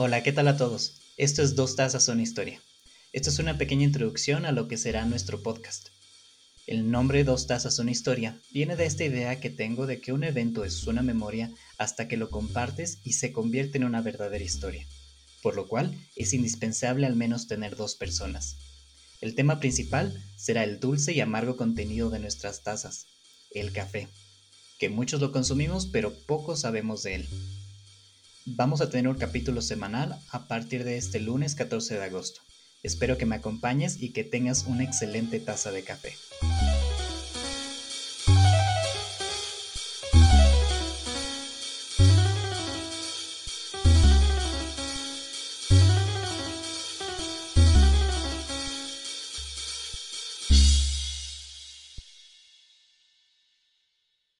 Hola, ¿qué tal a todos? Esto es Dos Tazas una Historia. Esto es una pequeña introducción a lo que será nuestro podcast. El nombre Dos Tazas una Historia viene de esta idea que tengo de que un evento es una memoria hasta que lo compartes y se convierte en una verdadera historia, por lo cual es indispensable al menos tener dos personas. El tema principal será el dulce y amargo contenido de nuestras tazas, el café, que muchos lo consumimos pero poco sabemos de él. Vamos a tener un capítulo semanal a partir de este lunes 14 de agosto. Espero que me acompañes y que tengas una excelente taza de café.